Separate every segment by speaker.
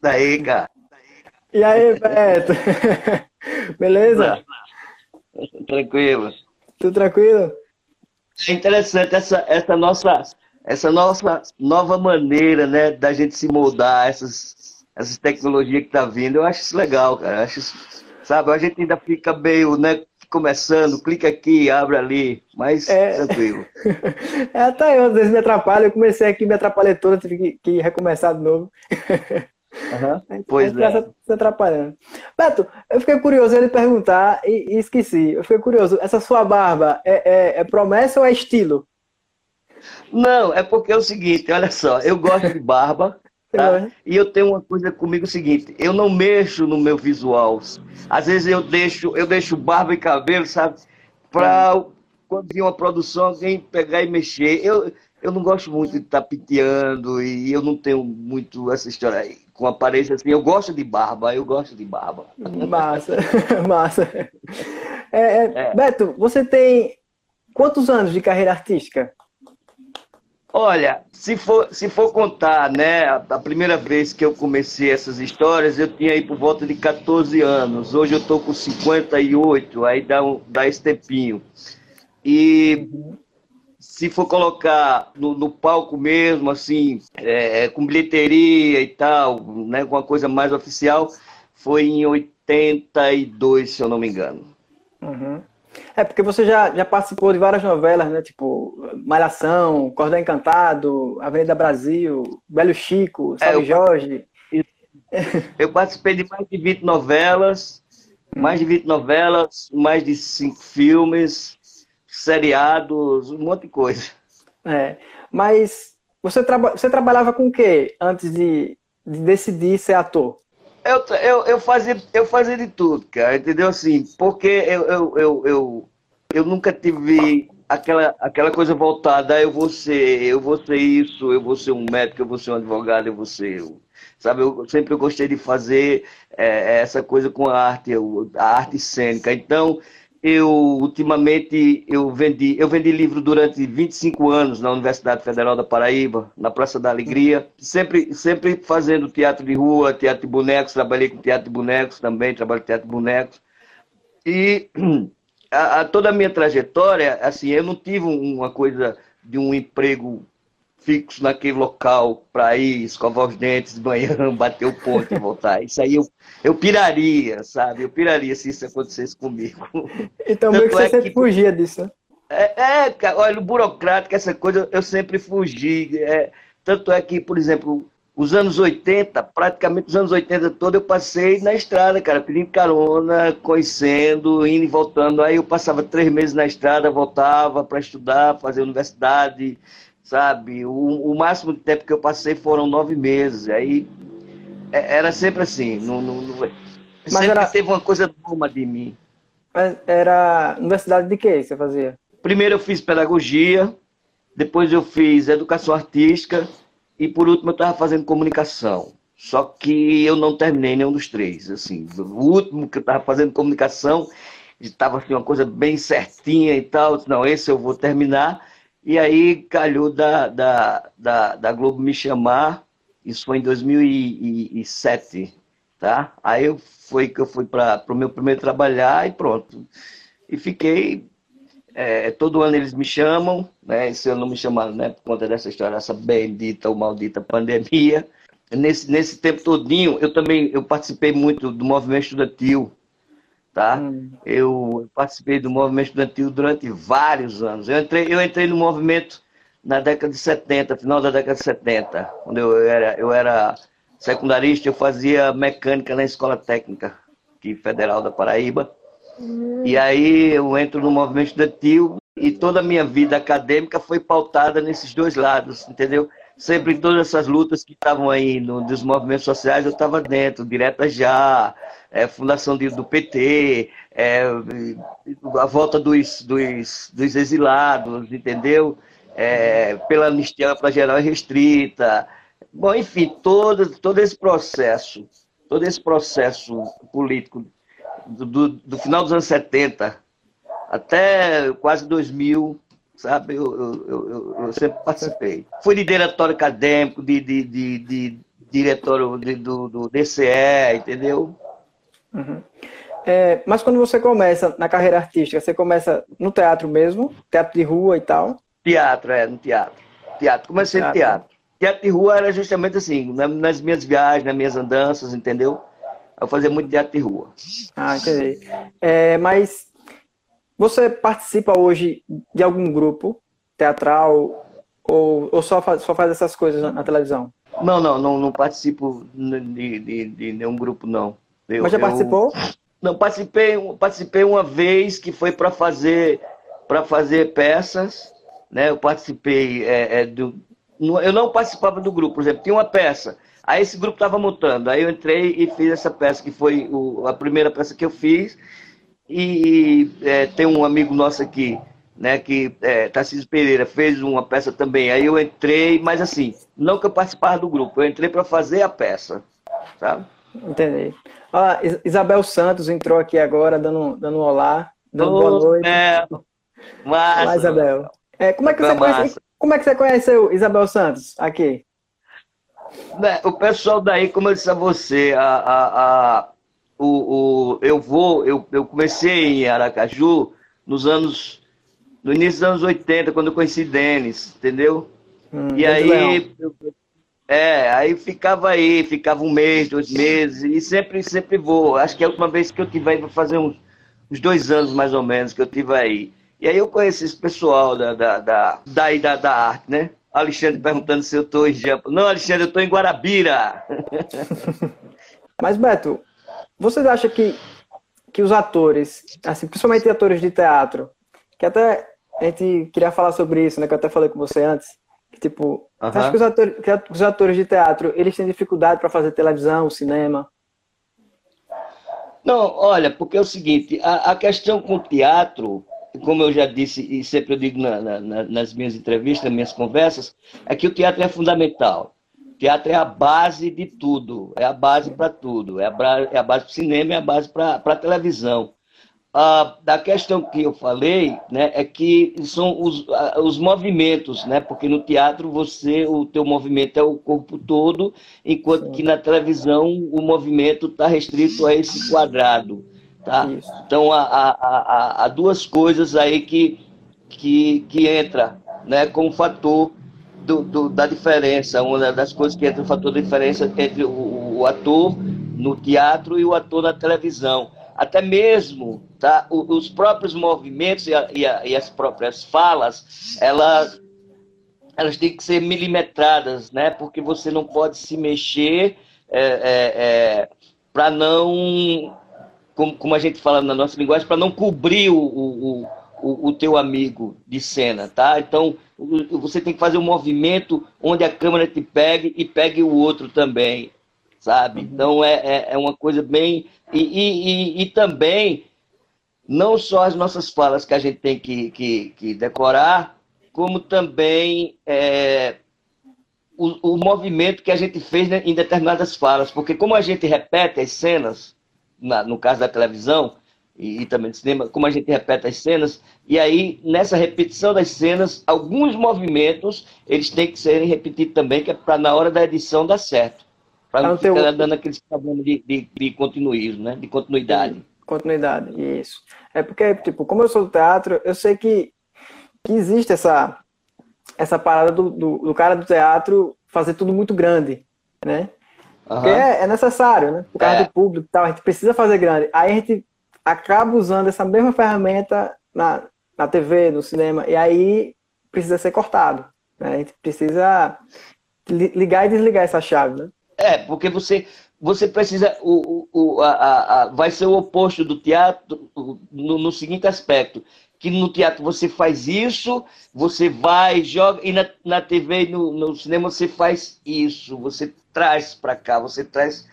Speaker 1: Daí, cara.
Speaker 2: E aí, Beto? Beleza?
Speaker 1: Tranquilo.
Speaker 2: Tudo tranquilo?
Speaker 1: É interessante essa, essa nossa essa nossa nova maneira, né, da gente se moldar essas essas tecnologias que tá vindo. Eu acho isso legal, cara. Eu acho isso, sabe, a gente ainda fica meio, né, começando, clica aqui, abre ali, mas é... tranquilo.
Speaker 2: é, até eu às vezes me atrapalho, eu comecei aqui, me atrapalhei toda, tive que, que recomeçar de novo.
Speaker 1: Uhum. Pois é.
Speaker 2: Se atrapalhando. Beto, eu fiquei curioso ele perguntar e, e, esqueci. Eu fiquei curioso. Essa sua barba é, é, é, promessa ou é estilo?
Speaker 1: Não, é porque é o seguinte, olha só, eu gosto de barba, tá? E eu tenho uma coisa comigo o seguinte, eu não mexo no meu visual. Às vezes eu deixo, eu deixo barba e cabelo, sabe? Para quando vir uma produção, alguém pegar e mexer. Eu, eu não gosto muito de estar piteando e eu não tenho muito essa história aí com aparência assim. Eu gosto de barba, eu gosto de barba.
Speaker 2: Massa, massa. É, é, é. Beto, você tem quantos anos de carreira artística?
Speaker 1: Olha, se for, se for contar, né, a, a, primeira vez que eu comecei essas histórias, eu tinha aí por volta de 14 anos. Hoje eu tô com 58, aí dá, um, dá esse tempinho. E se for colocar no, no palco mesmo, assim, é, é, com bilheteria e tal, né, com uma coisa mais oficial, foi em 82, se eu não me engano.
Speaker 2: Uhum. É, porque você já, já participou de várias novelas, né? Tipo, Malhação, Cordão Encantado, Avenida Brasil, Velho Chico, é, Salve é, eu, Jorge.
Speaker 1: Eu participei de mais de 20 novelas, mais de 20 novelas, mais de 5 filmes, seriados, um monte de coisa.
Speaker 2: É, mas você, traba você trabalhava com o quê antes de, de decidir ser ator?
Speaker 1: Eu, eu, eu, fazia, eu fazia de tudo, cara, entendeu? Assim, porque eu, eu, eu, eu, eu nunca tive aquela, aquela coisa voltada, ah, eu vou ser, eu vou ser isso, eu vou ser um médico, eu vou ser um advogado, eu vou ser. Sabe, eu sempre gostei de fazer é, essa coisa com a arte, a arte cênica. Então, eu ultimamente eu vendi, eu vendi livro durante 25 anos na Universidade Federal da Paraíba, na Praça da Alegria, sempre sempre fazendo teatro de rua, teatro de bonecos, trabalhei com teatro de bonecos também, trabalho com teatro de bonecos. E a, a, toda a minha trajetória, assim, eu não tive uma coisa de um emprego fixo naquele local para ir escovar os dentes de manhã, bater o ponto e voltar. Isso aí eu, eu piraria, sabe? Eu piraria se isso acontecesse comigo.
Speaker 2: Então, meio que você é sempre que... fugia disso, né?
Speaker 1: É, é, olha, o burocrático, essa coisa, eu sempre fugi. É, tanto é que, por exemplo, os anos 80, praticamente os anos 80 todo, eu passei na estrada, cara, pedindo carona, conhecendo, indo e voltando. Aí eu passava três meses na estrada, voltava para estudar, fazer universidade, sabe? O, o, máximo de tempo que eu passei foram nove meses. Aí é, era sempre assim. Não, não, não... Mas sempre era... teve uma coisa boa de mim.
Speaker 2: Mas era universidade de que você fazia?
Speaker 1: Primeiro eu fiz pedagogia, depois eu fiz educação artística e por último eu estava fazendo comunicação. Só que eu não terminei nenhum dos três. Assim, o último que eu estava fazendo comunicação estava assim, uma coisa bem certinha e tal. Não, esse eu vou terminar. E aí calhou da, da, da, da Globo me chamar, isso foi em 2007, tá? Aí eu, foi que eu fui para o meu primeiro trabalhar e pronto. E fiquei, é, todo ano eles me chamam, né? Esse ano não me chamaram, né? Por conta dessa história, essa bendita ou maldita pandemia. Nesse, nesse tempo todinho, eu também eu participei muito do movimento estudantil, tá? Hum. Eu participei do movimento estudantil durante vários anos. Eu entrei, eu entrei no movimento na década de 70, final da década de 70, quando eu era, eu era secundarista, eu fazia mecânica na escola técnica aqui federal da Paraíba. Hum. E aí eu entro no movimento estudantil e toda a minha vida acadêmica foi pautada nesses dois lados, entendeu? Sempre em todas essas lutas que estavam aí no, movimentos sociais, eu estava dentro, direta já, é, fundação de, do PT, é, a volta dos, dos, dos exilados, entendeu? É, pela anistia para geral e restrita. Bom, enfim, todo, todo esse processo, todo esse processo político do, do, do final dos anos 70 até quase 2000, sabe? Eu, eu, eu, eu sempre participei. Fui de diretório acadêmico, de, de, de, de diretor do, do DCE, entendeu?
Speaker 2: Uhum. É, mas quando você começa na carreira artística, você começa no teatro mesmo? Teatro de rua e tal?
Speaker 1: Teatro, é, no teatro. Teatro, comecei teatro. no teatro. Teatro de rua era justamente assim, nas minhas viagens, nas minhas andanças, entendeu? Eu fazia muito teatro de rua.
Speaker 2: Ah, entendi. É, mas você participa hoje de algum grupo teatral ou, ou só, faz, só faz essas coisas na, na televisão?
Speaker 1: Não, não, não, não participo de, de, de nenhum grupo, não.
Speaker 2: Eu, Mas já participou?
Speaker 1: Eu, não, participei, participei uma vez que foi para fazer para fazer peças, né? Eu participei é, é, do, eu não participava do grupo, por exemplo, tinha uma peça, aí esse grupo estava montando, aí eu entrei e fiz essa peça que foi o, a primeira peça que eu fiz e é, tem um amigo nosso aqui, né, que é, Tarcísio Pereira fez uma peça também, aí eu entrei, mas assim, não que eu participava do grupo, eu entrei para fazer a peça, sabe?
Speaker 2: Entendi. Ah, Isabel Santos entrou aqui agora, dando, dando um olá, dando oh, boa noite. É. Massa. Olá, Isabel. É, como, é que você conhece, como é que você conheceu Isabel Santos aqui?
Speaker 1: O pessoal daí, como eu disse a você, a, a, a o, o, eu vou, eu, eu comecei em Aracaju nos anos, no início dos anos 80, quando eu conheci Denis, entendeu? Hum, e aí, eu, é, aí ficava aí, ficava um mês, dois meses, e sempre, sempre vou. Acho que é a última vez que eu tive aí, vai fazer uns, uns dois anos mais ou menos que eu tive aí. E aí eu conheci esse pessoal da, da, da, da, da, da arte, né? Alexandre perguntando se eu estou em Jampa. Não, Alexandre, eu estou em Guarabira.
Speaker 2: Mas, Beto, vocês acham que, que os atores, assim, principalmente atores de teatro, que até a gente queria falar sobre isso, né? Que eu até falei com você antes Tipo, uhum. você acha que os, atores, que os atores de teatro, eles têm dificuldade para fazer televisão, cinema?
Speaker 1: Não, olha, porque é o seguinte, a, a, questão com o teatro, como eu já disse e sempre eu digo na, na, nas minhas entrevistas, nas minas conversas, é que o teatro é fundamental. Teatro é a base de tudo, é a base para tudo, é a, é a base para o cinema, é a base para a televisão. Ah, da questão que eu falei, né, é que são os, os movimentos, né, porque no teatro você, o teu movimento é o corpo todo, enquanto que na televisão o movimento está restrito a esse quadrado, tá? Isso. Então há, há, há, há, duas coisas aí que, que, que entra, né, como fator do, do, da diferença, uma das coisas que entra o fator da diferença entre o, o ator no teatro e o ator na televisão até mesmo tá, os próprios movimentos e, a, e, a, e as próprias falas, elas, elas têm que ser milimetradas, né? Porque você não pode se mexer é, é, é, para não, como, como, a gente fala na nossa linguagem, para não cobrir o, o, o, o, teu amigo de cena, tá? Então, você tem que fazer um movimento onde a câmera te pegue e pegue o outro também sabe? Uhum. Então é, é, é, uma coisa bem. E, e, e, e, também, não só as nossas falas que a gente tem que, que, que decorar, como também é, o, o movimento que a gente fez em determinadas falas. Porque, como a gente repete as cenas, na, no caso da televisão, e, e, também do cinema, como a gente repete as cenas, e aí nessa repetição das cenas, alguns movimentos eles têm que serem repetidos também, que é para na hora da edição dar certo. Para não ficar teu... dando aqueles problemas de, de, de continuismo, né? De continuidade.
Speaker 2: Continuidade, isso. É porque, tipo, como eu sou do teatro, eu sei que, que existe essa, essa parada do, do, do cara do teatro fazer tudo muito grande, né? Uhum. Porque é, é, necessário, né? Por causa é. do público e tal, a gente precisa fazer grande. Aí a gente acaba usando essa mesma ferramenta na, na TV, no cinema, e aí precisa ser cortado. Né? A gente precisa ligar e desligar essa chave, né?
Speaker 1: É, porque você, você precisa. O, o, a, a, vai ser o oposto do teatro no, no, seguinte aspecto. Que no teatro você faz isso, você vai, joga, e na, na TV e no, no cinema você faz isso, você traz para cá, você traz,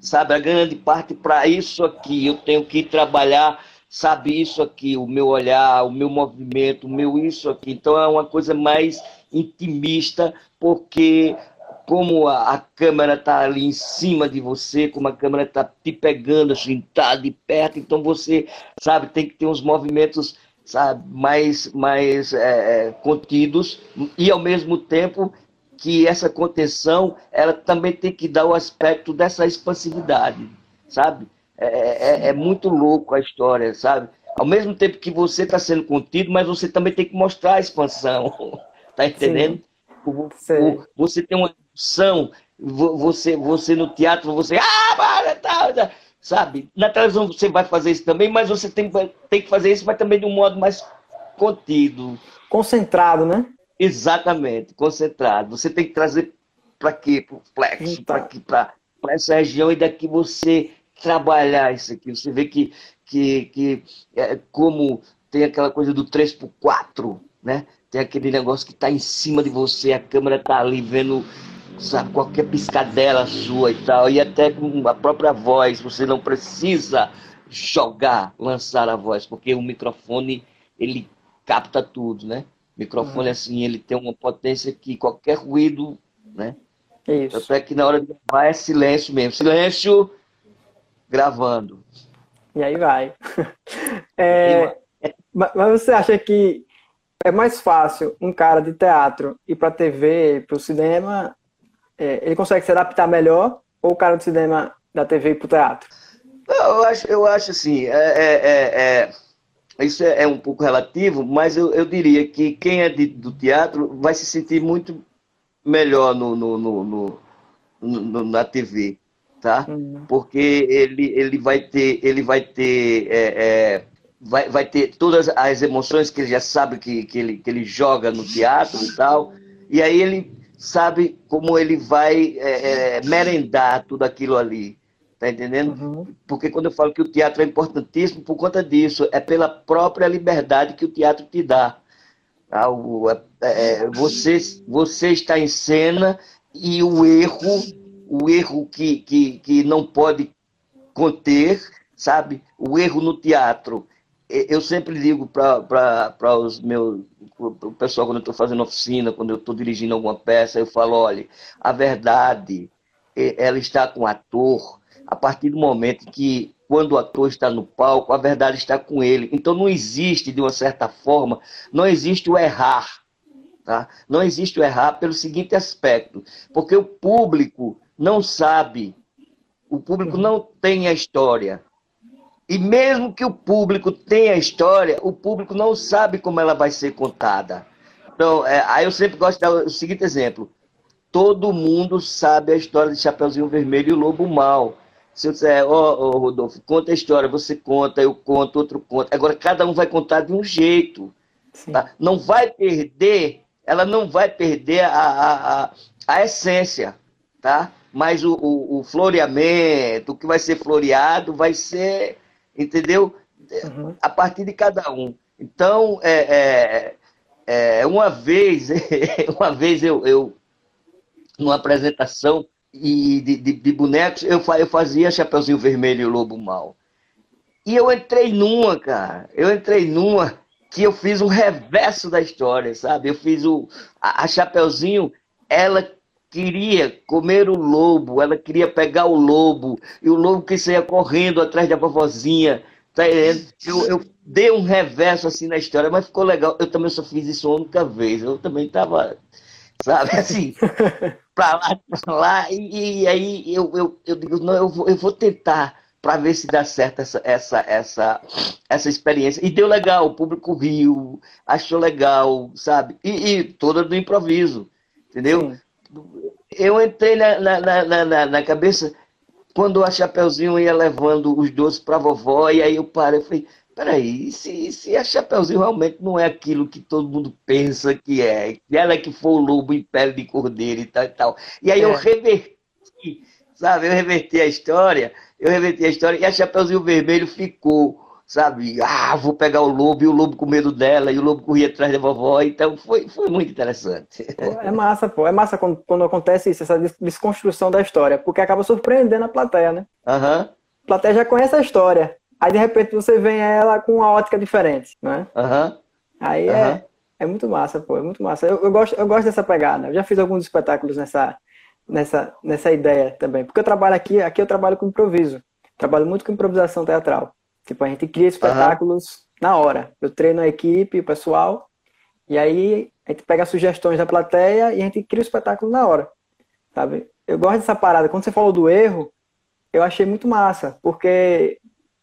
Speaker 1: sabe, a grande parte para isso aqui. Eu tenho que trabalhar, sabe, isso aqui, o meu olhar, o meu movimento, o meu isso aqui. Então é uma coisa mais intimista, porque como a, a câmera está ali em cima de você, como a câmera está te pegando, assim, tá de perto, então você, sabe, tem que ter uns movimentos, sabe, mais, mais é, é contidos e ao mesmo tempo que essa contenção ela também tem que dar o aspecto dessa expansividade, sabe? É, é, é muito louco a história, sabe? Ao mesmo tempo que você está sendo contido, mas você também tem que mostrar a expansão, tá entendendo? O, o, você tem uma emoção, você, você no teatro, você. Ah, para, tá, tá, sabe? Na televisão você vai fazer isso também, mas você tem, tem que fazer isso, mas também de um modo mais contido.
Speaker 2: Concentrado, né?
Speaker 1: Exatamente, concentrado. Você tem que trazer para quê? Para o flexo, para essa região, e daqui você trabalhar isso aqui. Você vê que, que, que é, como tem aquela coisa do 3x4, né? Tem aquele negócio que está em cima de você, a câmera está ali vendo sabe, qualquer piscadela sua e tal, e até com a própria voz, você não precisa jogar, lançar a voz, porque o microfone, ele capta tudo, né? Microfone, uhum. assim, ele tem uma potência que qualquer ruído, né? Isso. Tanto é que na hora de gravar é silêncio mesmo. Silêncio, gravando.
Speaker 2: E aí vai. É, mas você acha que é mais fácil um cara de teatro ir para TV, para o cinema, é, ele consegue se adaptar melhor ou o cara do cinema da TV ir para o teatro?
Speaker 1: Eu acho, eu acho assim, é, é, é, é isso é, um pouco relativo, mas eu, eu diria que quem é de, do teatro vai se sentir muito melhor no, no, no, no na TV, tá? Uhum. Porque ele, ele vai ter, ele vai ter é, vai, vai ter todas as emoções que ele já sabe que, que, ele, que ele joga no teatro e tal. E aí ele sabe como ele vai é, é, merendar tudo aquilo ali. Tá entendendo? Uhum. Porque quando eu falo que o teatro é importantíssimo, por conta disso, é pela própria liberdade que o teatro te dá. Tá? O, é, é você, você está em cena e o erro, o erro que, que, que não pode conter, sabe? O erro no teatro eu sempre digo para os meus o pessoal quando eu estou fazendo oficina, quando eu estou dirigindo alguma peça, eu falo, olha, a verdade ela está com o ator a partir do momento que quando o ator está no palco, a verdade está com ele. Então não existe, de uma certa forma, não existe o errar. Tá? Não existe o errar pelo seguinte aspecto, porque o público não sabe, o público não tem a história. E mesmo que o público tenha história, o público não sabe como ela vai ser contada. Então, é, aí eu sempre gosto de dar o seguinte exemplo. Todo mundo sabe a história de Chapeuzinho Vermelho e o Lobo Mal. Se eu disser, ó, oh, oh, Rodolfo, conta a história, você conta, eu conto, outro conta. Agora, cada um vai contar de um jeito. Tá? Não vai perder, ela não vai perder a, a, a, a essência, tá? Mas o, o, o floreamento, o que vai ser floreado, vai ser entendeu? Uhum. A partir de cada um. Então, é, é, é uma vez, uma vez eu, eu numa apresentação de, de, de, bonecos, eu, eu fazia Chapeuzinho Vermelho e o Lobo Mal. E eu entrei numa, cara. Eu entrei numa que eu fiz um reverso da história, sabe? Eu fiz o. A, a Chapeuzinho, ela queria comer o lobo, ela queria pegar o lobo, e o lobo que saía correndo atrás da vovozinha. Tá eu, eu dei um reverso assim na história, mas ficou legal. Eu também só fiz isso uma única vez. Eu também estava, sabe, assim, para lá, para lá, e, e, aí eu, eu, eu digo, não, eu vou, eu vou tentar para ver se dá certo essa, essa, essa, essa experiência. E deu legal, o público riu, achou legal, sabe? E, e toda do improviso, entendeu? Sim eu entrei na, na, na, na, na cabeça quando a Chapeuzinho ia levando os doces para vovó, e aí eu parei e falei, peraí, se, se a Chapeuzinho realmente não é aquilo que todo mundo pensa que é, que ela é que foi o lobo em pele de cordeiro e tal e tal. E aí é. eu reverti, sabe, eu reverti a história, eu reverti a história, e a Chapeuzinho Vermelho ficou sabe? Ah, vou pegar o lobo, e o lobo com medo dela, e o lobo corria atrás da vovó, então foi, foi muito interessante.
Speaker 2: É massa, pô, é massa quando, quando acontece isso, essa desconstrução da história, porque acaba surpreendendo a plateia, né?
Speaker 1: Uhum.
Speaker 2: A plateia já conhece a história, aí de repente você vem ela com uma ótica diferente, né?
Speaker 1: Uhum.
Speaker 2: Aí uhum. É, é muito massa, pô, é muito massa. Eu, eu, gosto, eu gosto dessa pegada, eu já fiz alguns espetáculos nessa, nessa, nessa ideia também, porque eu trabalho aqui, aqui eu trabalho com improviso, trabalho muito com improvisação teatral. Tipo, a gente cria espetáculos uhum. na hora. Eu treino a equipe, o pessoal, e aí A gente pega sugestões da plateia e a gente cria o espetáculo na hora, sabe? Eu gosto dessa parada. Quando você falou do erro, eu achei muito massa, porque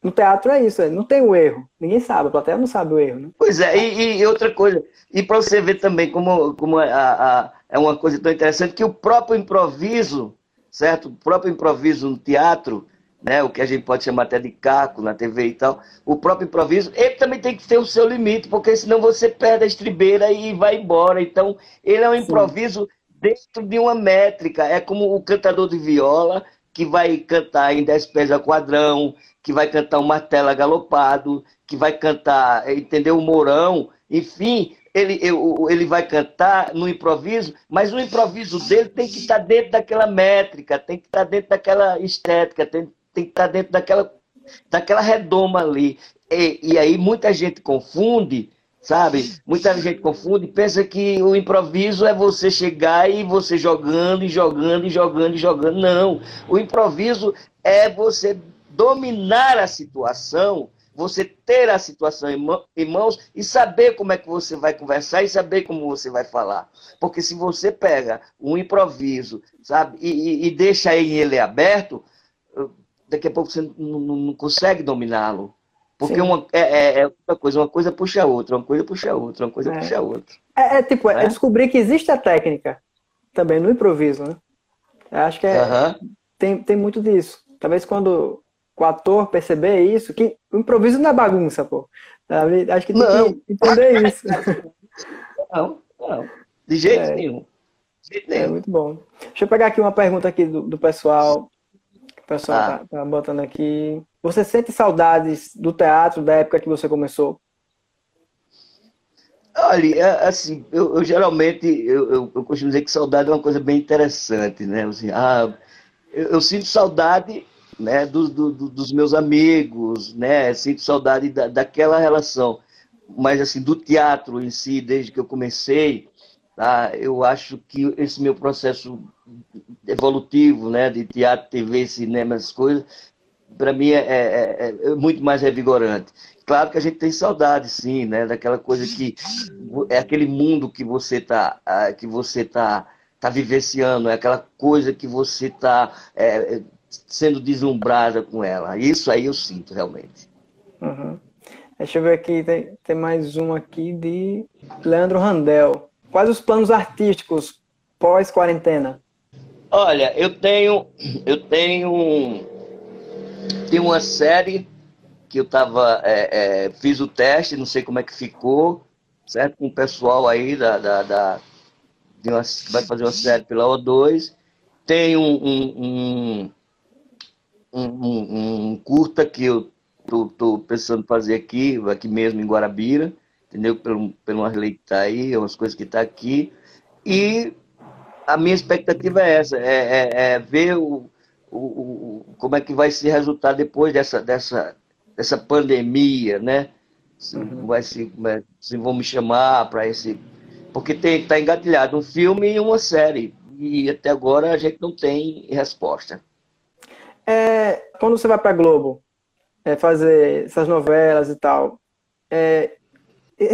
Speaker 2: no teatro é isso, é, não tem o erro. Ninguém sabe, a plateia não sabe o erro. Né?
Speaker 1: Pois é, e, e outra coisa, e para você ver também como, como a, a, é uma coisa tão interessante, que o próprio improviso, certo? O próprio improviso no teatro, né, o que a gente pode chamar até de caco na TV e tal, o próprio improviso, ele também tem que ter o seu limite, porque senão você perde a estribeira e vai embora. Então, ele é um improviso Sim. dentro de uma métrica. É como o cantador de viola, que vai cantar em 10 pés a quadrão, que vai cantar um martelo galopado, que vai cantar, entendeu? O morão, enfim, ele, ele vai cantar no improviso, mas o improviso dele tem que estar dentro daquela métrica, tem que estar dentro daquela estética, tem, tem que estar dentro daquela, daquela redoma ali. E, e aí muita gente confunde sabe? Muita gente confunde pensa que o improviso é você chegar e você jogando e jogando e jogando e jogando. Não. O improviso é você dominar a situação, você ter a situação em mãos e saber como é que você vai conversar e saber como você vai falar. Porque se você pega um improviso, sabe, e, e, e deixa ele aberto, daqui a pouco você não, não consegue dominá-lo. Porque uma, é, é, é, outra coisa, uma coisa puxa a outra, uma coisa puxa a outra, uma coisa é. puxa a outra.
Speaker 2: É, é tipo, é? descobrir que existe a técnica também no improviso, né? Eu acho que é, tem, tem muito disso. Talvez quando o ator perceber isso, que o improviso não é bagunça, pô. Acho que tem não. que entender isso.
Speaker 1: Não, não. De jeito é. nenhum. De jeito
Speaker 2: nenhum. É muito bom. Deixa eu pegar aqui uma pergunta aqui do, do pessoal. O pessoal ah. tá, tá botando aqui. Você sente saudades do teatro da época que você começou?
Speaker 1: Olha, é, assim, eu, eu geralmente eu, eu, eu, costumo dizer que saudade é uma coisa bem interessante, né? Assim, ah, eu, eu sinto saudade né, do, do, dos meus amigos, né? Sinto saudade da, daquela relação. Mas assim, do teatro em si, desde que eu comecei, tá? Eu acho que esse meu processo evolutivo, né, de teatro, TV, cinema, essas coisas, para mim é, é, é, é, muito mais revigorante. Claro que a gente tem saudade, sim, né, daquela coisa que é aquele mundo que você tá, que você tá, tá vivenciando, é aquela coisa que você tá é, sendo deslumbrada com ela. Isso aí eu sinto realmente.
Speaker 2: Uhum. Deixa eu ver aqui, tem, tem mais um aqui de Leandro Randel. Quais os planos artísticos pós-quarentena?
Speaker 1: Olha, eu tenho, eu tenho, tenho uma série que eu tava, é, é, fiz o teste, não sei como é que ficou, certo? Com o pessoal aí da, da, da uma, vai fazer uma série pela O2. Tem um, um, um, um, um curta que eu tô, tô pensando fazer aqui, aqui mesmo em Guarabira, entendeu? Pelo, pelo Marley que tá aí, umas coisas que tá aqui. E a minha expectativa é essa, é, é, é ver o, o, o, como é que vai se resultar depois dessa, dessa, dessa pandemia, né? Se, uhum. vai se, se vão me chamar para esse. Porque está engatilhado um filme e uma série. E até agora a gente não tem resposta.
Speaker 2: É, quando você vai para Globo é, fazer essas novelas e tal, é,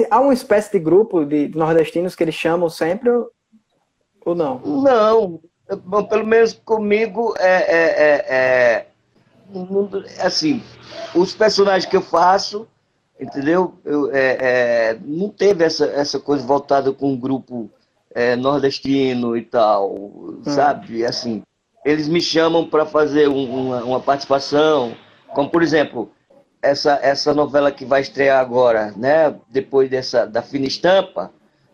Speaker 2: há uma espécie de grupo de nordestinos que eles chamam sempre ou não?
Speaker 1: Não. Bom, pelo menos comigo é, é, é, é, assim, os personagens que eu faço, entendeu? Eu, é, é, não teve essa, essa coisa voltada com um grupo é, nordestino e tal, hum. sabe? Assim, eles me chamam para fazer um, uma, uma, participação, como por exemplo, essa, essa novela que vai estrear agora, né? Depois dessa da fina estampa,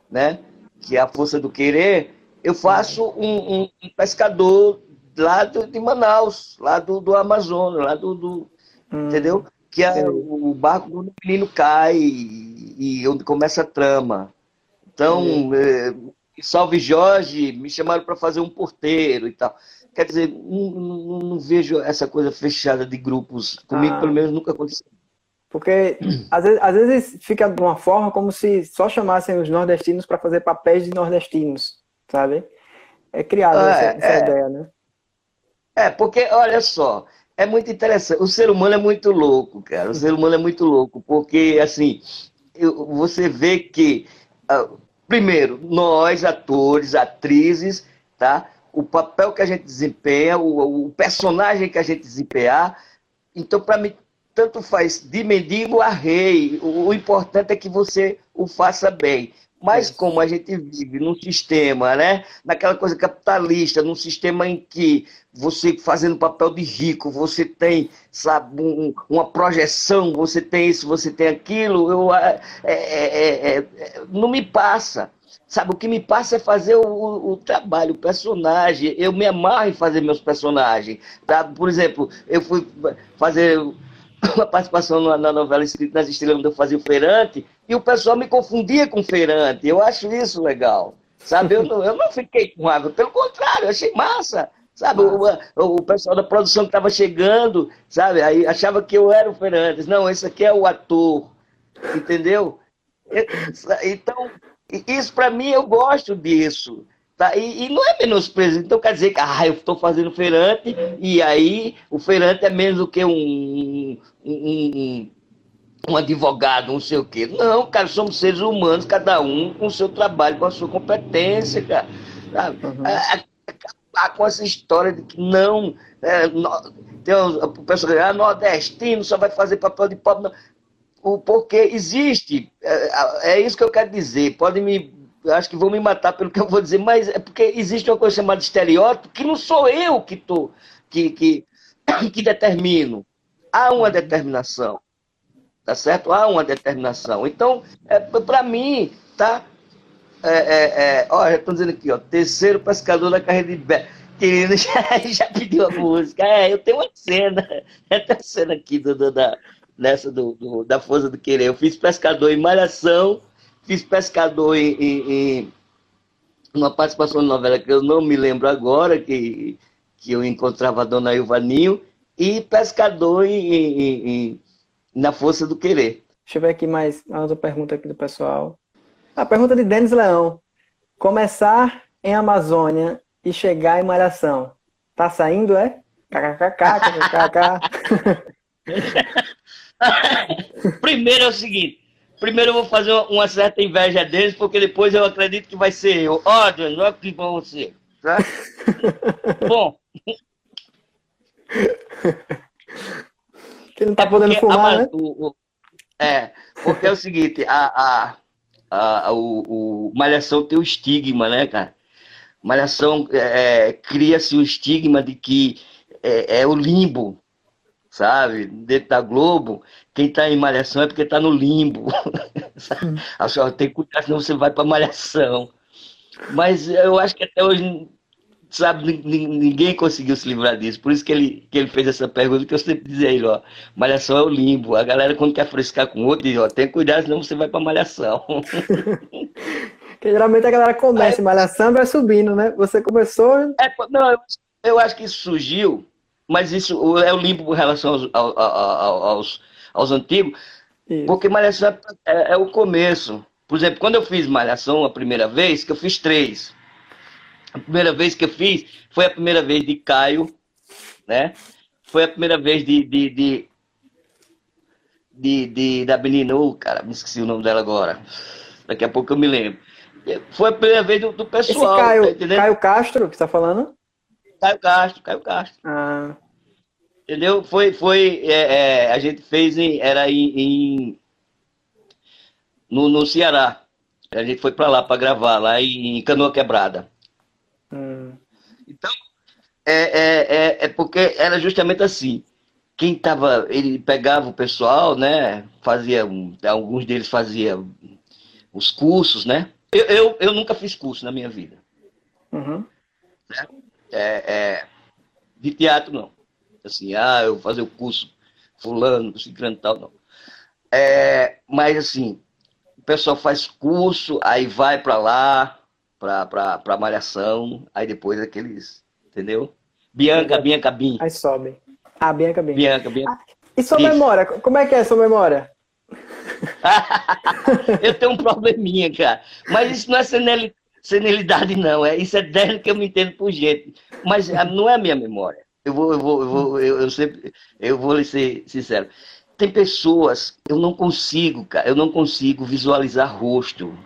Speaker 1: né? Que é a força do querer eu faço um, um, pescador lá do, de Manaus, lá do, do Amazonas, lá do. do hum, entendeu? Que é, o barco do menino cai e, e, onde começa a trama. Então, hum. é, Salve Jorge, me chamaram para fazer um porteiro e tal. Quer dizer, não, não, não, vejo essa coisa fechada de grupos. Comigo, ah. pelo menos, nunca aconteceu.
Speaker 2: Porque às vezes, às vezes fica de uma forma como se só chamassem os nordestinos para fazer papéis de nordestinos sabe? É criada essa, é, essa é, ideia, né?
Speaker 1: É, porque, olha só, é muito interessante. O ser humano é muito louco, cara. O ser humano é muito louco, porque, assim, eu, você vê que uh, primeiro, nós, atores, atrizes, tá? O papel que a gente desempenha, o, o personagem que a gente desempenhar. Então, para mim, tanto faz de mendigo a rei. O, o importante é que você o faça bem. Mas como a gente vive num sistema, né? Naquela coisa capitalista, num sistema em que você fazendo papel de rico, você tem, sabe, um, uma projeção, você tem isso, você tem aquilo, eu, é, é, é, não me passa. Sabe, o que me passa é fazer o, o, trabalho, o personagem. Eu me amarro em fazer meus personagens. Tá? Por exemplo, eu fui fazer uma participação na, na novela escrita nas estrelas, onde eu fazia o feirante, e o pessoal me confundia com feirante. Eu acho isso legal. Sabe, eu não, eu não fiquei com raiva, pelo contrário, achei massa. Sabe, o, o, pessoal da produção que estava chegando, sabe, aí achava que eu era o Fernandes. Não, esse aqui é o ator, entendeu? Então, isso para mim eu gosto disso. Tá? E, e, não é menosprezo. Então quer dizer que ah, eu estou fazendo feirante e aí o feirante é menos do que um, um, um, um advogado, não sei o quê. Não, cara, somos seres humanos, cada um com o seu trabalho, com a sua competência, cara. Uhum. Acabar com essa história de que não. É, no, tem o pessoal que ah, nordestino só vai fazer papel de pobre. Não. O porquê existe. É, é isso que eu quero dizer. Pode me acho que vão me matar pelo que eu vou dizer, mas é porque existe uma coisa chamada estereótipo que não sou eu que, tô, que, que, que determino. Há uma determinação. Tá certo? Há uma determinação. Então, é, para mim, tá? É, é, é, ó, já estão dizendo aqui, ó, terceiro pescador da carreira de Bé. Querido, já, já pediu a música. É, eu tenho uma cena, é uma cena aqui do, do da, nessa do, do, da Força do Querer. Eu fiz pescador em Malhação Fiz pescador em, em, em uma participação de novela que eu não me lembro agora, que, que eu encontrava a dona Ilvaninho, e pescador em, em, em, na Força do Querer.
Speaker 2: Deixa eu ver aqui mais uma outra pergunta aqui do pessoal. A pergunta de Denis Leão. Começar em Amazônia e chegar em Malhação. Tá saindo, é? KKKK,
Speaker 1: Primeiro é o seguinte, Primeiro eu vou fazer uma certa inveja deles, porque depois eu acredito que vai ser eu. Ó, Deus, não é que pra você. Tá? Bom.
Speaker 2: Que não tá é podendo fumar, a, né? O,
Speaker 1: o, é, porque é o seguinte, a, a, a, o, o Malhação tem o estigma, né, cara? Malhação é, é cria-se o estigma de que é, é o limbo, sabe? Dentro da Globo, quem está em malhação é porque está no limbo. a senhora tem que cuidar, senão você vai para malhação. Mas eu acho que até hoje, sabe, ninguém conseguiu se livrar disso. Por isso que ele, que ele fez essa pergunta, que eu sempre dizia a ele, ó, malhação é o limbo. A galera, quando quer frescar com outro, diz, ó, tem cuidar, senão você vai para malhação.
Speaker 2: Porque geralmente a galera começa Aí, malhação vai subindo, né? Você começou.
Speaker 1: É, não, eu, eu acho que isso surgiu mas isso é o limpo em relação aos, aos, aos, aos antigos, isso. porque Malhação é, é, o começo. Por exemplo, quando eu fiz Malhação a primeira vez, que eu fiz três. A primeira vez que eu fiz foi a primeira vez de Caio, né? Foi a primeira vez de, de, de, de, de da menina, oh, cara, me esqueci o nome dela agora. Daqui a pouco eu me lembro. Foi a primeira vez do, do pessoal.
Speaker 2: Esse Caio, tá Caio Castro, que você tá falando?
Speaker 1: Caio Castro, Caio Castro.
Speaker 2: Ah.
Speaker 1: Entendeu? Foi, foi é, é, a gente fez em, era em, em no, no Ceará. A gente foi para lá para gravar, lá em Canoa Quebrada.
Speaker 2: Hum.
Speaker 1: Então, é, é, é, é, porque era justamente assim. Quem tava, ele pegava o pessoal, né? Fazia, alguns deles faziam os cursos, né? Eu, eu, eu nunca fiz curso na minha vida.
Speaker 2: Uhum.
Speaker 1: Né? é, é, de teatro, não. Assim, ah, eu vou fazer o curso fulano, ciclano tal, não. É, mas assim, o pessoal faz curso, aí vai para lá, para malhação, aí depois aqueles, entendeu? Bianca, Bianca, Bianca.
Speaker 2: Aí sobe. Ah, Bianca, Bianca.
Speaker 1: Bianca, Bianca. Ah,
Speaker 2: e sua Isso. memória? Como é que é sua memória?
Speaker 1: eu tenho um probleminha, cara. Mas isso não é senil senilidade, não. É, isso é dela que eu me entendo por gente. Mas ah, não é a minha memória. Eu vou, eu vou, eu vou, eu, eu sempre, eu vou lhe ser sincero. Tem pessoas, eu não consigo, cara, eu não consigo visualizar rosto.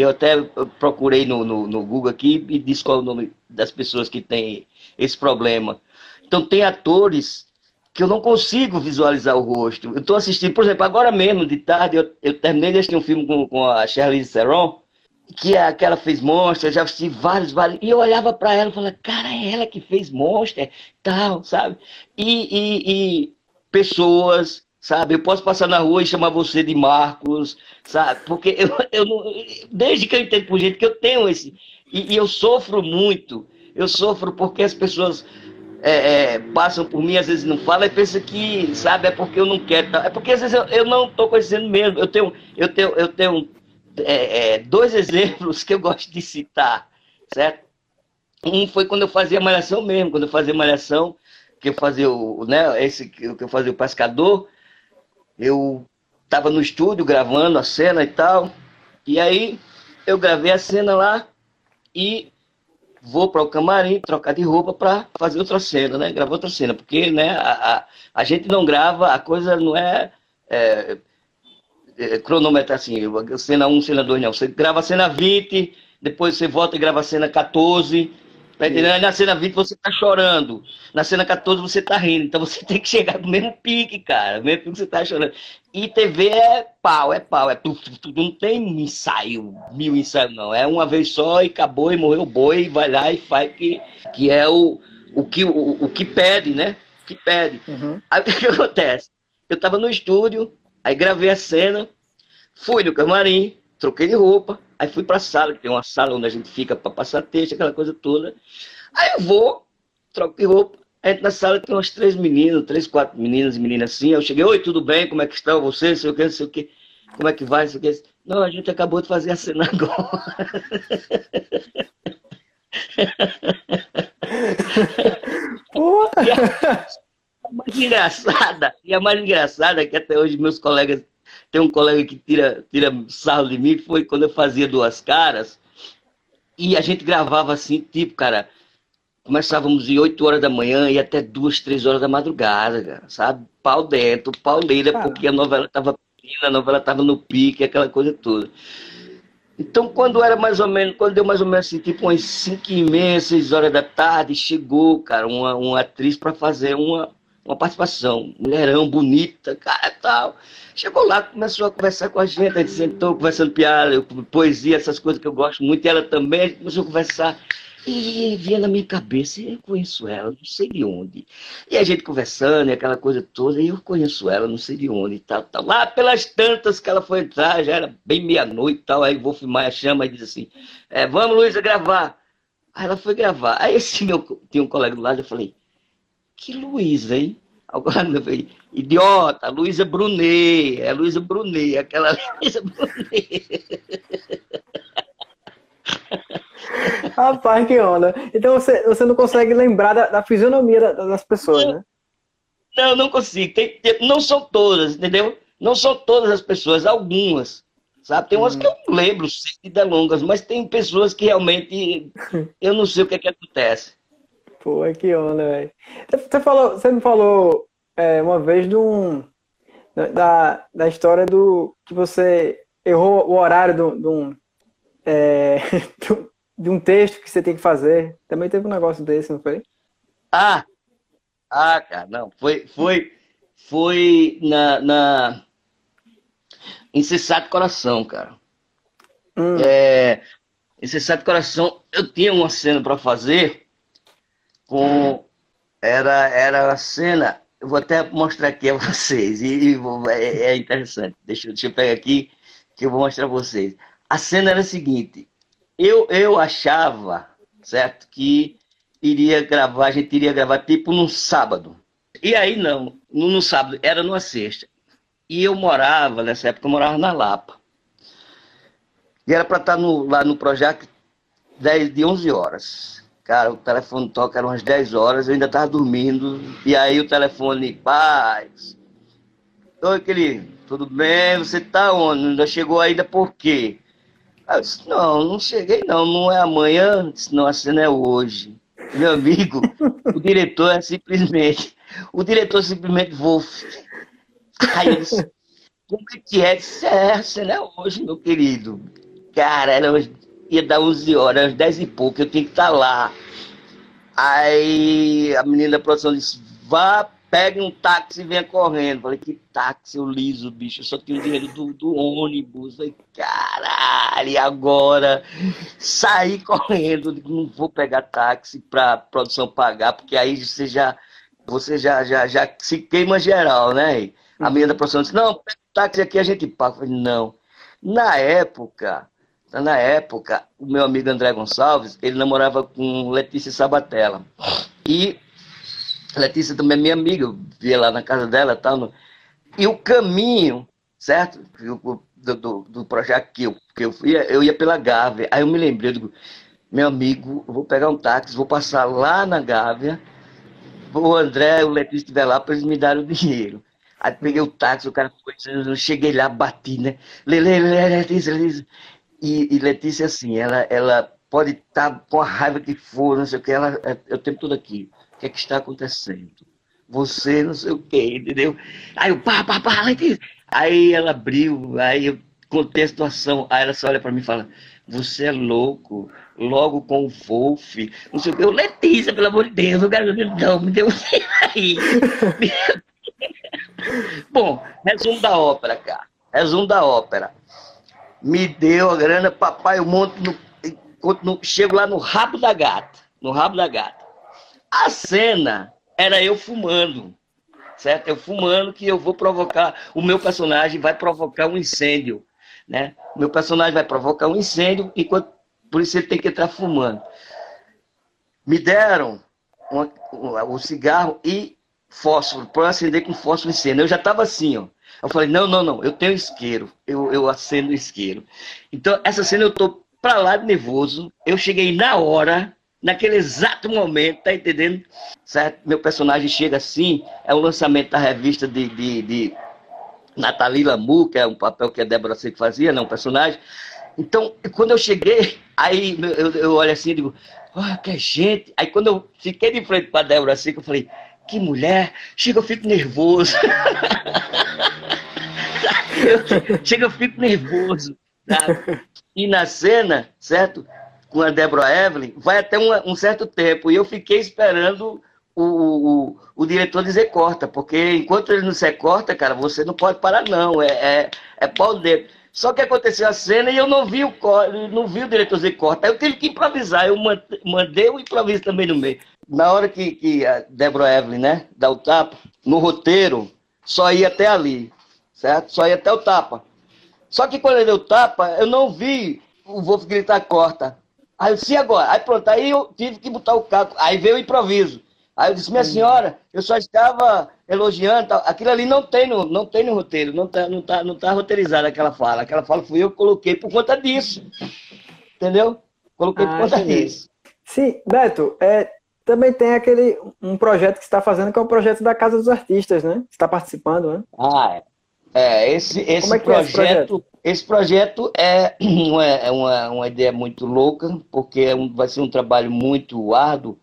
Speaker 1: Eu até procurei no, no, no Google aqui e disse qual é o nome das pessoas que têm esse problema. Então, tem atores que eu não consigo visualizar o rosto. Eu estou assistindo, por exemplo, agora mesmo, de tarde, eu, eu terminei de assistir um filme com, com a Charlize Theron, que é aquela fez Monster, eu já assisti vários, vários, e eu olhava para ela e falava, cara, é ela que fez Monster, tal, sabe? E, e, e, pessoas, sabe? Eu posso passar na rua e chamar você de Marcos, sabe? Porque eu, eu não, desde que eu entendo por gente que eu tenho esse, e, e eu sofro muito, eu sofro porque as pessoas é, é, passam por mim, às vezes não falam, e pensam que, sabe, é porque eu não quero. É porque às vezes eu, eu não estou conhecendo mesmo. Eu tenho, eu tenho, eu tenho é, é, dois exemplos que eu gosto de citar, certo? Um foi quando eu fazia malhação mesmo, quando eu fazia malhação, que eu fazia o, né, esse que eu fazia o pescador, eu estava no estúdio gravando a cena e tal, e aí eu gravei a cena lá e vou para o camarim trocar de roupa para fazer outra cena, né? Gravar outra cena, porque né, a, a, a, gente não grava, a coisa não é, é, é cronometrar assim, cena 1, cena 2, não. Você grava a cena 20, depois você volta e grava a cena 14, Tá entendendo? Na cena 20 você tá chorando. Na cena 14 você tá rindo. Então você tem que chegar no mesmo pique, cara. Mesmo pique que você tá chorando. E TV é pau, é pau. É tudo. Não tem ensaio, mil ensaios, não. É uma vez só e acabou e morreu o boi. E vai lá e faz que, que é o, o, que, o, o que pede, né? O que pede. Uhum. Aí o que, que acontece? Eu tava no estúdio, aí gravei a cena, fui no camarim, troquei de roupa, aí fui pra sala, que tem uma sala onde a gente fica para passar texto, aquela coisa toda. Aí eu vou, troco de roupa, entro na sala, tem umas três meninas, três, quatro meninas e meninas assim. Eu cheguei, oi, tudo bem? Como é que estão vocês? Sei o que, não sei o que. Como é que vai? Sei o que. Não, a gente acabou de fazer a cena agora. e a mais engraçada, e a mais engraçada é que até hoje meus colegas tem um colega que tira, tira sarro de mim, foi quando eu fazia duas caras, e a gente gravava assim, tipo, cara, começávamos de 8 horas da manhã e até 2, 3 horas da madrugada, cara, sabe? Pau dentro, pau leira, porque a novela tava a novela tava no pique, aquela coisa toda. Então, quando era mais ou menos, quando deu mais ou menos assim, tipo umas 5 e meia, 6 horas da tarde, chegou, cara, uma, uma atriz para fazer uma, uma participação. Mulherão, bonita, cara, tal. Chegou lá, começou a conversar com a gente, a gente sentou conversando piada, poesia, essas coisas que eu gosto muito, e ela também, a gente começou a conversar. E vinha na minha cabeça, eu conheço ela, não sei de onde. E a gente conversando, e aquela coisa toda, e eu conheço ela, não sei de onde e tal, tal. Lá pelas tantas que ela foi entrar, já era bem meia-noite e tal, aí o Wolf Maia chama e diz assim, é, vamos, Luísa, gravar. Aí ela foi gravar. Aí esse meu, tinha um colega do lado, eu falei, que Luísa, hein? Agora, idiota, Luísa Brunet, é Luísa Brunet, aquela Luísa Brunet.
Speaker 2: Rapaz, que onda. Então você, você não consegue lembrar da, da fisionomia das pessoas,
Speaker 1: não,
Speaker 2: né?
Speaker 1: Não, não consigo. Tem, tem, não são todas, entendeu? Não são todas as pessoas, algumas. Sabe? Tem umas hum. que eu não lembro, sei de longas, mas tem pessoas que realmente eu não sei o que, é que acontece.
Speaker 2: Pô, que onda, velho. Você, falou, você me falou é, uma vez de um, da, da história do que você errou o horário de, um, é, de um texto que você tem que fazer. Também teve um negócio desse, não foi?
Speaker 1: Ah! Ah, cara, não. Foi, foi, foi na, na... Incessado Coração, cara. Hum. É, Incessado Coração, eu tinha uma cena para fazer com era era a cena. Eu vou até mostrar aqui a vocês e, e é, é, interessante. Deixa, deixa eu pegar aqui que eu vou mostrar a vocês. A cena era a seguinte eu eu achava certo que iria gravar a gente iria gravar tipo num sábado. E aí não no, no sábado era numa sexta. E eu morava nessa época eu morava na Lapa. E era para estar no, lá no projeto 10 de 11 horas Cara, o telefone toca, eram umas 10 horas, eu ainda estava dormindo. E aí o telefone, paz. Oi, querido, tudo bem? Você está onde? Ainda chegou ainda por quê? Eu disse, não, não cheguei não, não é amanhã, disse, não, a cena é hoje. Meu amigo, o diretor é simplesmente, o diretor simplesmente Wolf. Aí eu disse, como é que é? Disse, é, a cena é hoje, meu querido. cara, era, ia dar 11 horas, às 10 e pouco, eu tinha que estar lá. Aí a menina da produção disse, vá, pegue um táxi e venha correndo. Falei, que táxi, eu liso, bicho, eu só tenho o dinheiro do, do ônibus. Falei, caralho, e agora? Saí correndo, digo, não vou pegar táxi pra produção pagar, porque aí você já, você já, já, já se queima geral, né? A menina da produção disse, não, pega o táxi aqui, a gente paga. falei, não. Na época, na época, o meu amigo André Gonçalves, ele namorava com Letícia Sabatella. E Letícia também é minha amiga, eu via lá na casa dela tal. No... E o caminho, certo? Do, do, do, projeto que eu, que eu ia, eu ia pela Gávea. Aí eu me lembrei, eu digo, meu amigo, vou pegar um táxi, vou passar lá na Gávea, o André, o Letícia estiver lá para eles me darem o dinheiro. Aí peguei o táxi, o cara foi, eu cheguei lá, bati, né? Lele, Letícia, Letícia. E, e Letícia, assim, ela, ela pode estar tá com a raiva que for, não sei o que, ela, é, eu tenho tudo aqui. O que é que está acontecendo? Você não sei o que, entendeu? Aí eu, pá, pá, pá, Letícia. Aí ela abriu, aí eu contei a situação. Aí ela só olha para mim e fala: Você é louco, logo com o Wolf, não sei o que. Eu, Letícia, pelo amor de Deus, eu quero não, me deu aí. Bom, resumo da ópera, cara. Resumo da ópera me deu a grana, papai, eu monto no, chego lá no rabo da gata, no rabo da gata. A cena era eu fumando, certo? Eu fumando que eu vou provocar, o meu personagem vai provocar um incêndio, né? O meu personagem vai provocar um incêndio, enquanto, por isso ele tem que entrar fumando. Me deram uma, um cigarro e fósforo, para acender com fósforo cena. Eu já estava assim, ó. Eu falei, não, não, não, eu tenho isqueiro, eu, eu acendo isqueiro. Então, essa cena eu tô pra lá de nervoso, eu cheguei na hora, naquele exato momento, tá entendendo? Certo? Meu personagem chega assim, é o lançamento da revista de, de, de Nathalie Lamu, que é um papel que a Débora Seco fazia, né, um personagem. Então, quando eu cheguei, aí eu, eu olho assim e digo, oh, que gente. Aí quando eu fiquei de frente para Débora Seco, eu falei, que mulher, chega, eu fico nervoso. chega, eu fico nervoso. Tá? E na cena, certo? Com a Deborah Evelyn, vai até um, um certo tempo. E eu fiquei esperando o, o, o, diretor dizer corta, porque enquanto ele não se corta, cara, você não pode parar, não. É, é, é pau. Só que aconteceu a cena e eu não vi o, não vi o diretor dizer corta. Eu tive que improvisar. Eu mandei o improviso também no meio. Na hora que, que a Deborah Evelyn, né, dá o tapa, no roteiro, só ia até ali, certo? Só ia até o tapa. Só que quando ele deu o tapa, eu não vi o Wolf gritar corta. Aí eu disse, agora? Aí pronto, aí eu tive que botar o carro. Aí veio o improviso. Aí eu disse, minha senhora, eu só estava elogiando, aquilo ali não tem no, não tem no roteiro, não está não tá, não tá roteirizado aquela fala. Aquela fala fui eu que coloquei por conta disso. Entendeu? Coloquei ah, por conta entendi. disso.
Speaker 2: Sim, Beto, é, também tem aquele um projeto que você está fazendo, que é o projeto da Casa dos Artistas, né? Você está participando, né?
Speaker 1: Ah, é. É esse, esse, é projeto, é esse projeto, esse projeto é uma, é uma, uma ideia muito louca, porque é um, vai ser um trabalho muito árduo,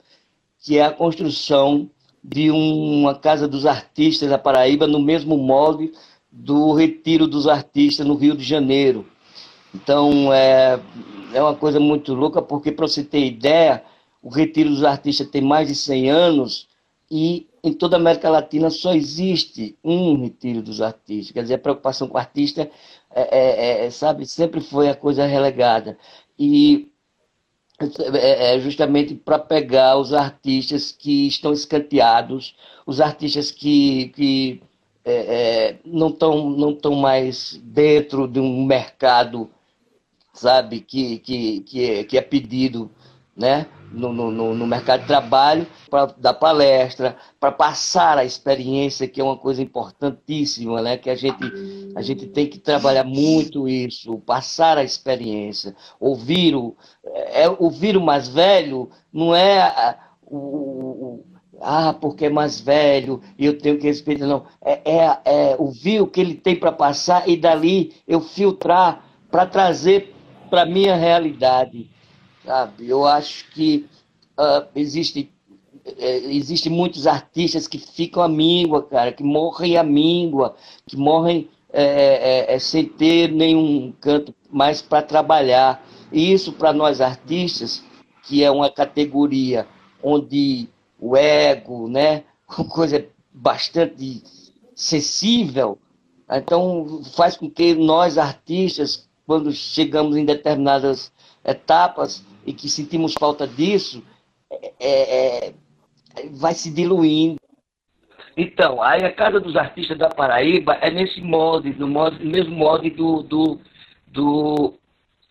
Speaker 1: que é a construção de uma Casa dos Artistas da Paraíba no mesmo molde do Retiro dos Artistas no Rio de Janeiro. Então, é, é uma coisa muito louca, porque, para você ter ideia, o Retiro dos Artistas tem mais de 100 anos e em toda a América Latina só existe um Retiro dos Artistas. Quer dizer, a preocupação com o artista, é, é, é, sabe, sempre foi a coisa relegada. E é, é justamente para pegar os artistas que estão escanteados, os artistas que, que é, é, não estão não tão mais dentro de um mercado, sabe, que, que, que, é, que é pedido né, no, no, no mercado de trabalho, para dar palestra, para passar a experiência, que é uma coisa importantíssima, né, que a gente, a gente tem que trabalhar muito isso, passar a experiência. Ouvir o, é, ouvir o mais velho não é o, o ah, porque é mais velho e eu tenho que respeitar, não. É, é, é ouvir o que ele tem para passar e dali eu filtrar para trazer para a minha realidade sabe? Eu acho que uh, existe é, existe muitos artistas que ficam à míngua, cara, que morrem à míngua, que morrem é, é, sem ter nenhum canto mais para trabalhar. E isso para nós artistas, que é uma categoria onde o ego, né, uma coisa bastante sensível, então faz com que nós artistas, quando chegamos em determinadas etapas e que sentimos falta disso, é, é, é vai se diluindo. Então, aí a Casa dos Artistas da Paraíba é nesse molde, no, molde, mesmo molde do, do, do,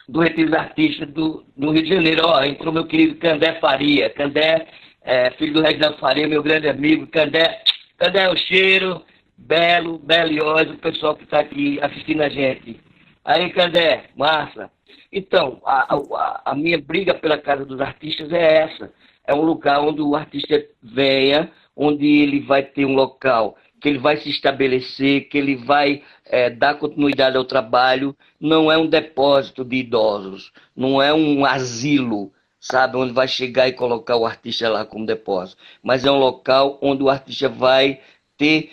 Speaker 1: do Retiro dos Artistas do, do Rio de Janeiro. Ó, entrou meu querido Candé Faria. Candé, é, filho do Reginaldo Faria, meu grande amigo. Candé, Candé é o cheiro, Belo, Belioso, o pessoal que está aqui assistindo a gente. Aí, Candé, massa. Então, a, a, a minha briga pela Casa dos Artistas é essa. É um lugar onde o artista venha onde ele vai ter um local que ele vai se estabelecer, que ele vai é, dar continuidade ao trabalho. Não é um depósito de idosos, não é um asilo, sabe, onde vai chegar e colocar o artista lá como depósito, mas é um local onde o artista vai ter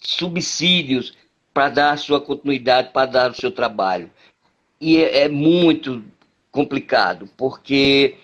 Speaker 1: subsídios para dar a sua continuidade, para dar o seu trabalho. E é, é muito complicado, porque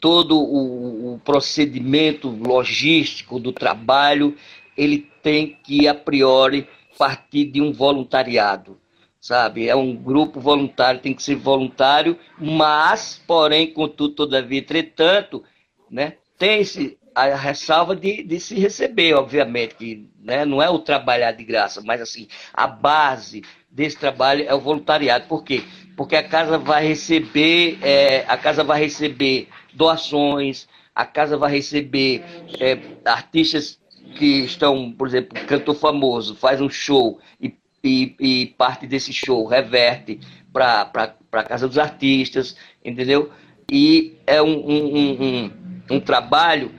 Speaker 1: todo o, o procedimento logístico do trabalho, ele tem que, a priori, partir de um voluntariado, sabe? É um grupo voluntário, tem que ser voluntário, mas, porém, contudo, todavia, entretanto, né, tem-se a ressalva de, de se receber, obviamente, que né, não é o trabalhar de graça, mas assim, a base desse trabalho é o voluntariado. Por quê? Porque a casa vai receber, é, a casa vai receber doações, a casa vai receber é, artistas que estão, por exemplo, cantor famoso, faz um show e, e, e parte desse show reverte para a Casa dos Artistas, entendeu? E é um, um, um, um trabalho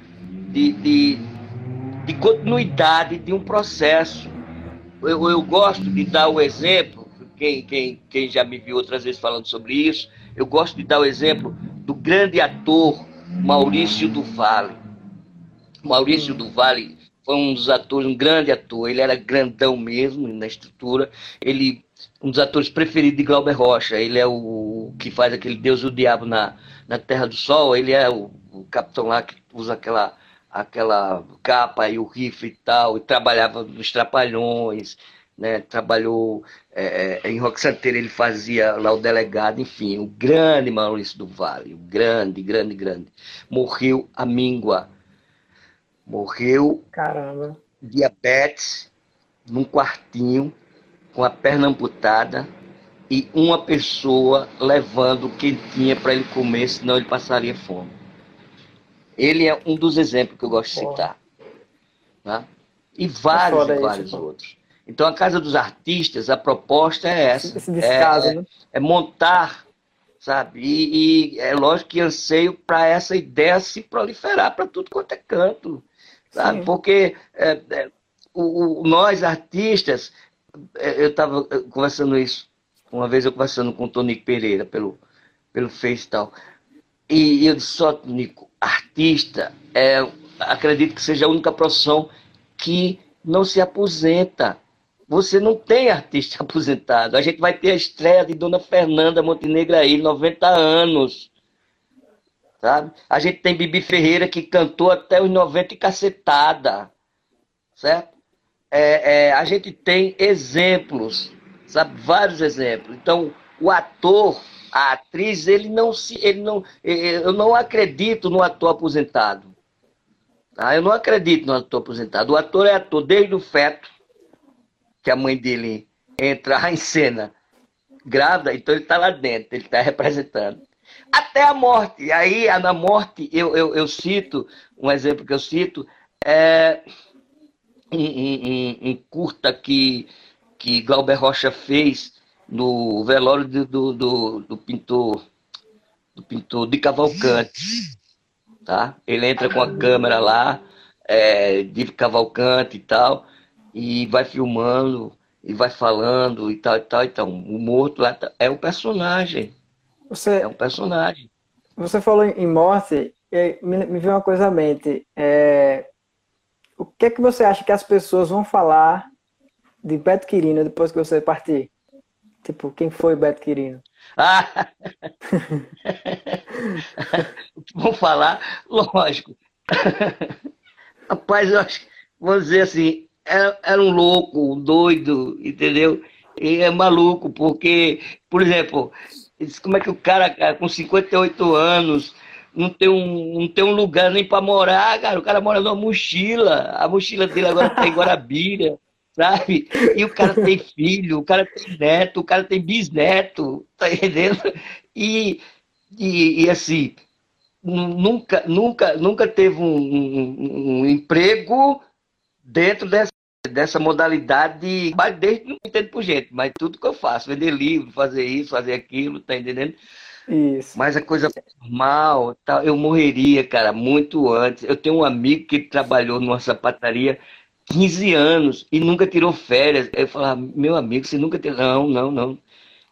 Speaker 1: de, de, de, continuidade de um processo. Eu, eu gosto de dar o exemplo, quem, quem, quem já me viu outras vezes falando sobre isso, eu gosto de dar o exemplo do grande ator Maurício do Vale. Maurício do Vale foi um dos atores, um grande ator. Ele era grandão mesmo na estrutura. Ele um dos atores preferidos de Glauber Rocha. Ele é o que faz aquele Deus e o Diabo na, na Terra do Sol. Ele é o, o capitão lá que usa aquela aquela capa e o rifle e tal, e trabalhava nos Trapalhões, né? trabalhou é, é, em Rock Santeiro, ele fazia lá o delegado, enfim, o grande Maurício do Vale, o grande, grande, grande. Morreu a míngua. Morreu
Speaker 2: Caramba.
Speaker 1: diabetes num quartinho com a perna amputada e uma pessoa levando o que ele tinha para ele comer, senão ele passaria fome. Ele é um dos exemplos que eu gosto de citar. Tá? E vários e vários isso, outros. Então, a Casa dos Artistas, a proposta é essa. Esse descaso, é, né? é montar, sabe? E, e, é lógico que anseio para essa ideia se proliferar para tudo quanto é canto, sabe? Sim. Porque é, é, o, o, nós, artistas, é, eu estava conversando isso, uma vez eu conversando com o Tonico Pereira pelo, pelo Face e tal, e eu disse, só, Tonico, artista, é, acredito que seja a única profissão que não se aposenta você não tem artista aposentado. A gente vai ter a estreia de Dona Fernanda Montenegro aí, 90 anos. Sabe? A gente tem Bibi Ferreira que cantou até os 90 e cacetada. Certo? É, é, a gente tem exemplos, sabe? Vários exemplos. Então, o ator, a atriz, ele não se. Ele não, eu não acredito no ator aposentado. Tá? Eu não acredito no ator aposentado. O ator é ator desde o feto que a mãe dele entrar em cena grávida, então ele está lá dentro, ele está representando. Até a morte. E aí, na morte, eu, eu, eu, cito, um exemplo que eu cito, é um, um, um curta que, que Glauber Rocha fez no velório do, do, do, do pintor do pintor de Cavalcante. Tá? Ele entra com a câmera lá, é, de Cavalcante e tal e vai filmando e vai falando e tal e tal. Então, o morto lá tá, é um personagem. Você, é um personagem.
Speaker 2: Você falou em morte, e me, me veio uma coisa à mente. É, o que é que você acha que as pessoas vão falar de Beto Quirino depois que você partir? Tipo, quem foi Beto Quirino?
Speaker 1: Ah! Vamos falar? Lógico. Rapaz, eu acho, vamos dizer assim, era, era um louco, um doido, entendeu? E é maluco, porque, por exemplo, como é que o cara com 58 anos não tem um, não tem um lugar nem para morar, cara? O cara mora numa mochila, a mochila dele agora tá em Guarabira, sabe? E o cara tem filho, o cara tem neto, o cara tem bisneto, tá entendendo? E, e, e assim, nunca, nunca, nunca teve um, um, um emprego dentro dessa, dessa modalidade, mas desde não entendo por gente, mas tudo que eu faço, vender livro, fazer isso, fazer aquilo, tá entendendo? Isso. Mas a coisa mal, tal, eu morreria, cara, muito antes. Eu tenho um amigo que trabalhou numa sapataria 15 anos e nunca tirou férias. Eu falava, meu amigo, você nunca tirou. Não, não, não.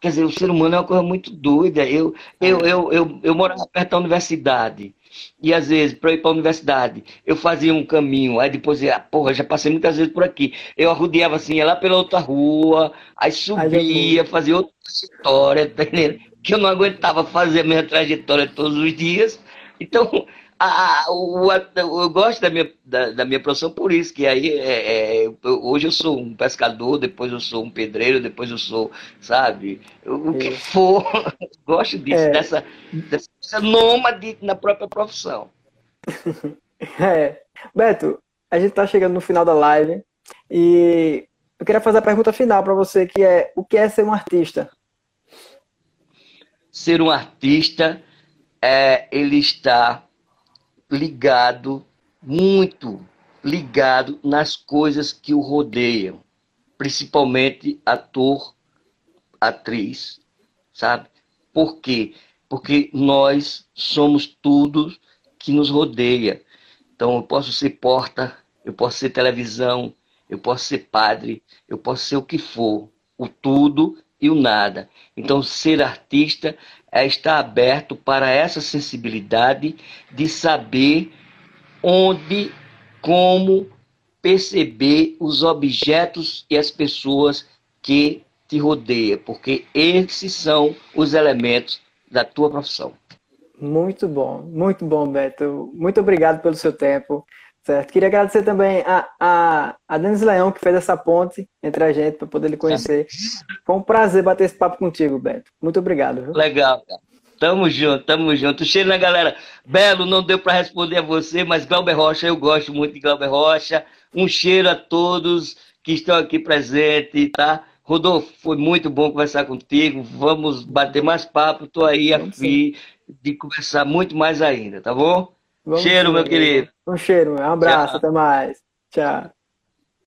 Speaker 1: Quer dizer, o ser humano é uma coisa muito doida. Eu, eu, eu, eu, eu morava perto da universidade. E às vezes, para ir para a universidade, eu fazia um caminho, aí depois, ah, porra, já passei muitas vezes por aqui. Eu arrodeava assim, ia lá pela outra rua, aí subia, fazia outra história, tá entendendo? Que eu não aguentava fazer a minha trajetória todos os dias. Então, a, o, a, eu gosto da minha, da, da, minha profissão por isso, que aí é, é, hoje eu sou um pescador, depois eu sou um pedreiro, depois eu sou, sabe, o que for, gosto disso, é. dessa, dessa nômade na própria profissão.
Speaker 2: É. Beto, a gente está chegando no final da live e eu queria fazer a pergunta final para você, que é o que é ser um artista?
Speaker 1: Ser um artista é ele estar ligado, muito ligado nas coisas que o rodeiam, principalmente ator, atriz, sabe? Por quê? Porque nós somos tudo que nos rodeia. Então eu posso ser porta, eu posso ser televisão, eu posso ser padre, eu posso ser o que for, o tudo e o nada. Então ser artista é estar aberto para essa sensibilidade de saber onde, como perceber os objetos e as pessoas que te rodeiam, porque esses são os elementos da tua profissão.
Speaker 2: Muito bom, muito bom, Beto. Muito obrigado pelo seu tempo. Certo. Queria agradecer também a, a, a Denis Leão, que fez essa ponte entre a gente para poder lhe conhecer. Foi um prazer bater esse papo contigo, Beto. Muito obrigado. Viu?
Speaker 1: Legal, cara. Tamo junto, tamo junto. Cheiro na galera. Belo, não deu para responder a você, mas Glauber Rocha, eu gosto muito de Glauber Rocha. Um cheiro a todos que estão aqui presentes, tá? Rodolfo, foi muito bom conversar contigo. Vamos bater mais papo. Estou aí a fim de conversar muito mais ainda, tá bom? Vamos cheiro, meu querido.
Speaker 2: Um cheiro, um abraço, Tchau. até mais. Tchau.